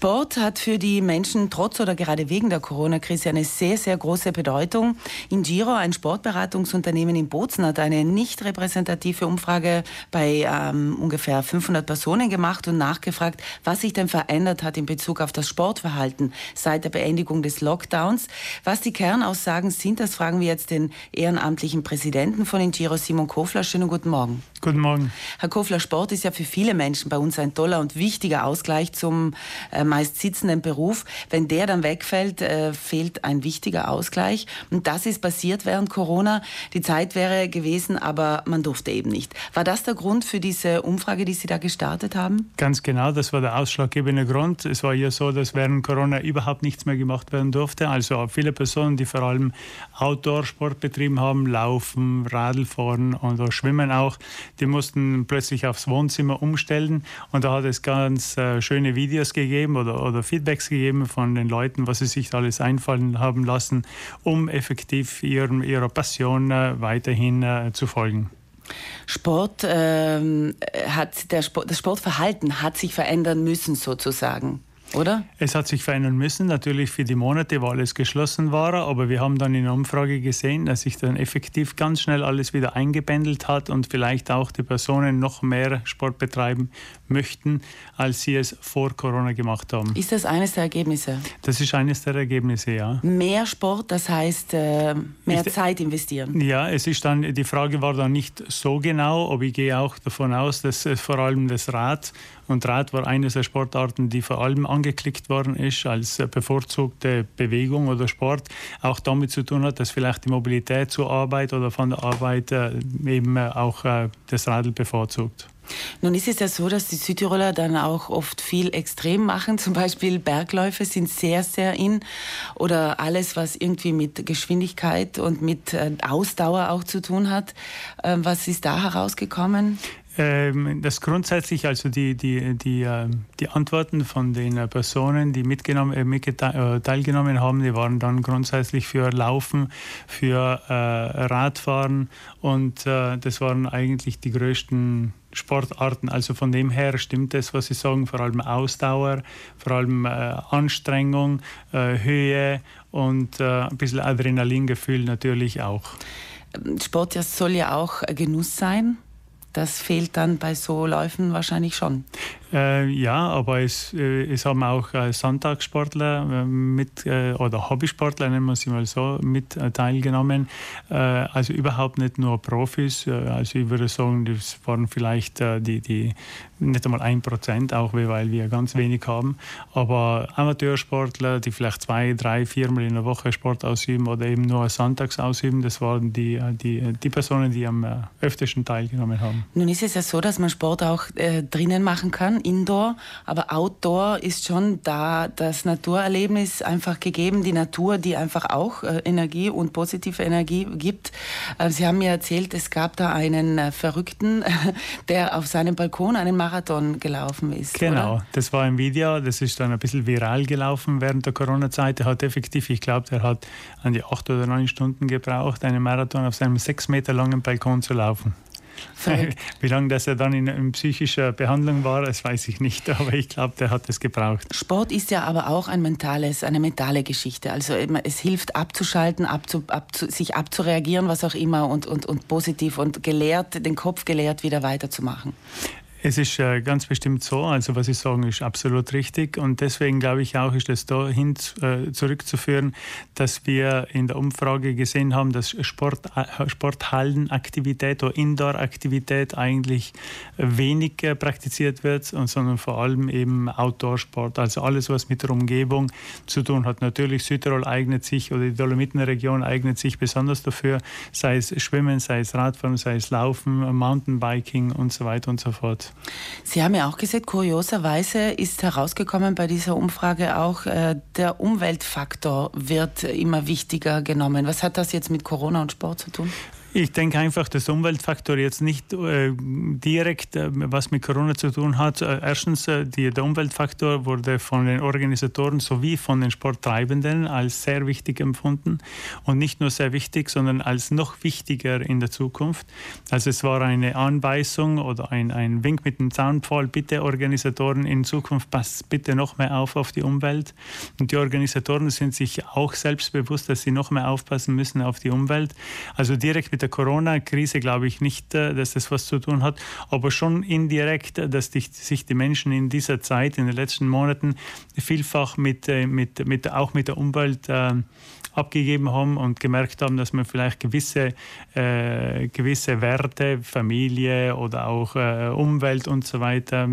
Sport hat für die Menschen trotz oder gerade wegen der Corona-Krise eine sehr, sehr große Bedeutung. In Giro, ein Sportberatungsunternehmen in Bozen, hat eine nicht repräsentative Umfrage bei ähm, ungefähr 500 Personen gemacht und nachgefragt, was sich denn verändert hat in Bezug auf das Sportverhalten seit der Beendigung des Lockdowns. Was die Kernaussagen sind, das fragen wir jetzt den ehrenamtlichen Präsidenten von Ingiro, Simon Kofler. Schönen guten Morgen. Guten Morgen. Herr Kofler, Sport ist ja für viele Menschen bei uns ein toller und wichtiger Ausgleich zum äh, meist sitzenden Beruf. Wenn der dann wegfällt, äh, fehlt ein wichtiger Ausgleich. Und das ist passiert während Corona. Die Zeit wäre gewesen, aber man durfte eben nicht. War das der Grund für diese Umfrage, die Sie da gestartet haben? Ganz genau, das war der ausschlaggebende Grund. Es war ja so, dass während Corona überhaupt nichts mehr gemacht werden durfte. Also viele Personen, die vor allem Outdoor-Sport betrieben haben, Laufen, Radlfahren und Schwimmen auch, die mussten plötzlich aufs Wohnzimmer umstellen. Und da hat es ganz äh, schöne Videos gegeben oder, oder Feedbacks gegeben von den Leuten, was sie sich alles einfallen haben lassen, um effektiv ihrem, ihrer Passion äh, weiterhin äh, zu folgen. Sport ähm, hat der Sport, das Sportverhalten hat sich verändern müssen sozusagen oder? Es hat sich verändern müssen, natürlich für die Monate, wo alles geschlossen war, aber wir haben dann in der Umfrage gesehen, dass sich dann effektiv ganz schnell alles wieder eingebändelt hat und vielleicht auch die Personen noch mehr Sport betreiben möchten, als sie es vor Corona gemacht haben. Ist das eines der Ergebnisse? Das ist eines der Ergebnisse, ja. Mehr Sport, das heißt äh, mehr ich, Zeit investieren? Ja, es ist dann, die Frage war dann nicht so genau, aber ich gehe auch davon aus, dass vor allem das Rad und Rad war eine der Sportarten, die vor allem angeklickt worden ist als bevorzugte Bewegung oder Sport, auch damit zu tun hat, dass vielleicht die Mobilität zur Arbeit oder von der Arbeit äh, eben auch äh, das Radl bevorzugt. Nun ist es ja so, dass die Südtiroler dann auch oft viel extrem machen. Zum Beispiel Bergläufe sind sehr, sehr in. Oder alles, was irgendwie mit Geschwindigkeit und mit äh, Ausdauer auch zu tun hat. Ähm, was ist da herausgekommen? Ähm, das grundsätzlich, also die, die, die, ähm, die Antworten von den äh, Personen, die mitgenommen, äh, mit äh, teilgenommen haben, die waren dann grundsätzlich für Laufen, für Radfahren und das waren eigentlich die größten Sportarten. Also von dem her stimmt es, was Sie sagen, vor allem Ausdauer, vor allem Anstrengung, Höhe und ein bisschen Adrenalingefühl natürlich auch. Sport soll ja auch Genuss sein. Das fehlt dann bei so Läufen wahrscheinlich schon. Äh, ja, aber es, äh, es haben auch äh, Sonntagssportler äh, mit äh, oder Hobbysportler, nennen wir sie mal so, mit äh, teilgenommen. also überhaupt nicht nur Profis. also ich würde sagen, das waren vielleicht die, die nicht einmal ein Prozent, auch weil wir ganz wenig haben. Aber Amateursportler, die vielleicht zwei, drei, viermal in der Woche Sport ausüben oder eben nur sonntags ausüben, das waren die, die, die Personen, die am öftesten teilgenommen haben. Nun ist es ja so, dass man Sport auch drinnen machen kann Indoor, aber Outdoor ist schon da das Naturerlebnis einfach gegeben, die Natur, die einfach auch äh, Energie und positive Energie gibt. Äh, Sie haben mir erzählt, es gab da einen äh, Verrückten, der auf seinem Balkon einen Marathon gelaufen ist. Genau, oder? das war ein Video, das ist dann ein bisschen viral gelaufen während der Corona-Zeit. Er hat effektiv, ich glaube, er hat an die acht oder neun Stunden gebraucht, einen Marathon auf seinem sechs Meter langen Balkon zu laufen. Wie lange das er dann in, in, psychischer Behandlung war, das weiß ich nicht, aber ich glaube, der hat es gebraucht. Sport ist ja aber auch ein mentales, eine mentale Geschichte. Also es hilft abzuschalten, abzu, abzu, sich abzureagieren, was auch immer und, und, und positiv und gelehrt, den Kopf gelehrt wieder weiterzumachen. Es ist äh, ganz bestimmt so. Also was Sie sagen, ist absolut richtig. Und deswegen glaube ich auch, ist es dahin äh, zurückzuführen, dass wir in der Umfrage gesehen haben, dass Sport, äh, Sporthallenaktivität oder Indoor-Aktivität eigentlich wenig praktiziert wird, und, sondern vor allem eben Outdoor-Sport. Also alles, was mit der Umgebung zu tun hat. Natürlich Südtirol eignet sich oder die Dolomitenregion eignet sich besonders dafür, sei es Schwimmen, sei es Radfahren, sei es Laufen, Mountainbiking und so weiter und so fort. Sie haben ja auch gesagt, kurioserweise ist herausgekommen bei dieser Umfrage auch, äh, der Umweltfaktor wird immer wichtiger genommen. Was hat das jetzt mit Corona und Sport zu tun? Ich denke einfach, dass Umweltfaktor jetzt nicht äh, direkt äh, was mit Corona zu tun hat. Äh, erstens, äh, die, der Umweltfaktor wurde von den Organisatoren sowie von den Sporttreibenden als sehr wichtig empfunden. Und nicht nur sehr wichtig, sondern als noch wichtiger in der Zukunft. Also es war eine Anweisung oder ein, ein Wink mit dem Zaunpfahl, bitte Organisatoren in Zukunft passt bitte noch mehr auf auf die Umwelt. Und die Organisatoren sind sich auch selbst bewusst, dass sie noch mehr aufpassen müssen auf die Umwelt. Also direkt mit mit der Corona-Krise glaube ich nicht, äh, dass das was zu tun hat, aber schon indirekt, äh, dass die, sich die Menschen in dieser Zeit, in den letzten Monaten, vielfach mit, äh, mit, mit auch mit der Umwelt äh, abgegeben haben und gemerkt haben, dass man vielleicht gewisse, äh, gewisse Werte, Familie oder auch äh, Umwelt und so weiter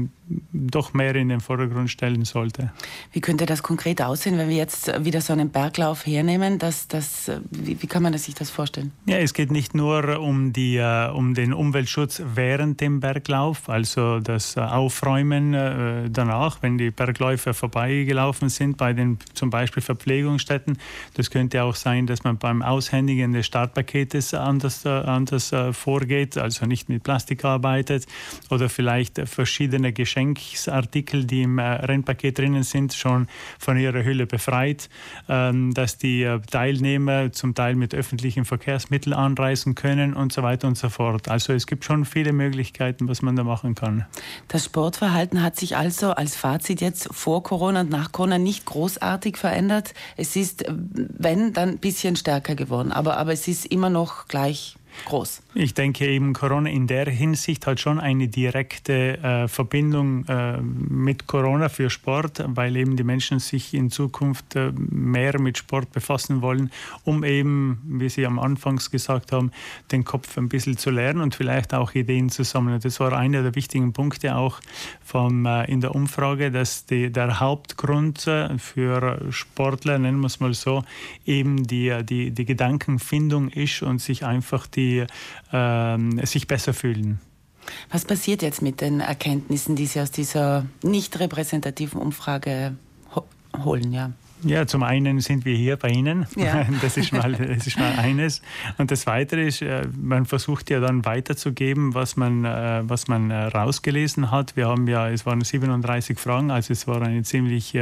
doch mehr in den Vordergrund stellen sollte. Wie könnte das konkret aussehen, wenn wir jetzt wieder so einen Berglauf hernehmen? Das, das, wie, wie kann man sich das vorstellen? Ja, es geht nicht nur um, die, äh, um den Umweltschutz während dem Berglauf, also das Aufräumen äh, danach, wenn die Bergläufer vorbeigelaufen sind, bei den zum Beispiel Verpflegungsstätten. Das könnte auch sein, dass man beim Aushändigen des Startpaketes anders, äh, anders vorgeht, also nicht mit Plastik arbeitet oder vielleicht verschiedene Geschenke Geschenksartikel, die im äh, Rennpaket drinnen sind, schon von ihrer Hülle befreit, ähm, dass die äh, Teilnehmer zum Teil mit öffentlichen Verkehrsmitteln anreisen können und so weiter und so fort. Also es gibt schon viele Möglichkeiten, was man da machen kann. Das Sportverhalten hat sich also als Fazit jetzt vor Corona und nach Corona nicht großartig verändert. Es ist, wenn, dann ein bisschen stärker geworden, aber, aber es ist immer noch gleich groß. Ich denke eben, Corona in der Hinsicht hat schon eine direkte äh, Verbindung äh, mit Corona für Sport, weil eben die Menschen sich in Zukunft äh, mehr mit Sport befassen wollen, um eben, wie Sie am Anfangs gesagt haben, den Kopf ein bisschen zu lernen und vielleicht auch Ideen zu sammeln. Das war einer der wichtigen Punkte auch vom, äh, in der Umfrage, dass die, der Hauptgrund äh, für Sportler, nennen wir es mal so, eben die, die, die Gedankenfindung ist und sich einfach die die äh, sich besser fühlen. Was passiert jetzt mit den Erkenntnissen, die Sie aus dieser nicht repräsentativen Umfrage holen? Ja? Ja, zum einen sind wir hier bei Ihnen. Ja. Das, ist mal, das ist mal eines. Und das Weitere ist, äh, man versucht ja dann weiterzugeben, was man, äh, was man äh, rausgelesen hat. Wir haben ja, es waren 37 Fragen, also es war eine ziemlich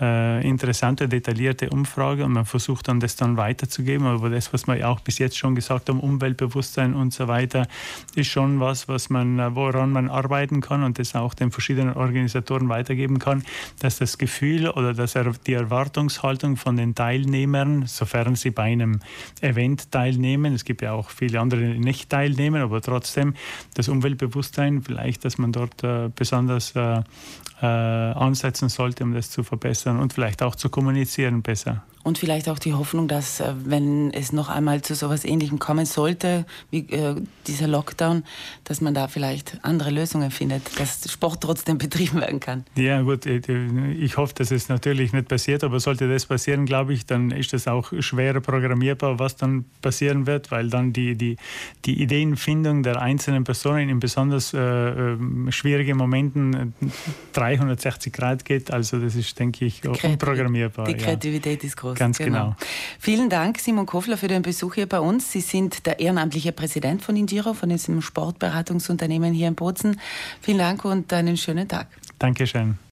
interessante, detaillierte Umfrage und man versucht dann das dann weiterzugeben. Aber das, was wir auch bis jetzt schon gesagt haben, Umweltbewusstsein und so weiter, ist schon was, was man, woran man arbeiten kann und das auch den verschiedenen Organisatoren weitergeben kann, dass das Gefühl oder dass er die Erwartung Erwartungshaltung von den Teilnehmern, sofern sie bei einem Event teilnehmen. Es gibt ja auch viele andere, die nicht teilnehmen, aber trotzdem das Umweltbewusstsein, vielleicht, dass man dort äh, besonders äh, äh, ansetzen sollte, um das zu verbessern und vielleicht auch zu kommunizieren besser. Und vielleicht auch die Hoffnung, dass, äh, wenn es noch einmal zu so etwas Ähnlichem kommen sollte, wie äh, dieser Lockdown, dass man da vielleicht andere Lösungen findet, dass Sport trotzdem betrieben werden kann. Ja, gut, äh, ich hoffe, dass es natürlich nicht passiert, aber sollte das passieren, glaube ich, dann ist es auch schwerer programmierbar, was dann passieren wird, weil dann die, die, die Ideenfindung der einzelnen Personen in besonders äh, ähm, schwierigen Momenten 360 Grad geht. Also das ist, denke ich, unprogrammierbar. Die Kreativität ja. ist groß. Ganz genau. genau. Vielen Dank, Simon Kofler, für den Besuch hier bei uns. Sie sind der ehrenamtliche Präsident von Indiro, von diesem Sportberatungsunternehmen hier in Bozen. Vielen Dank und einen schönen Tag. Dankeschön.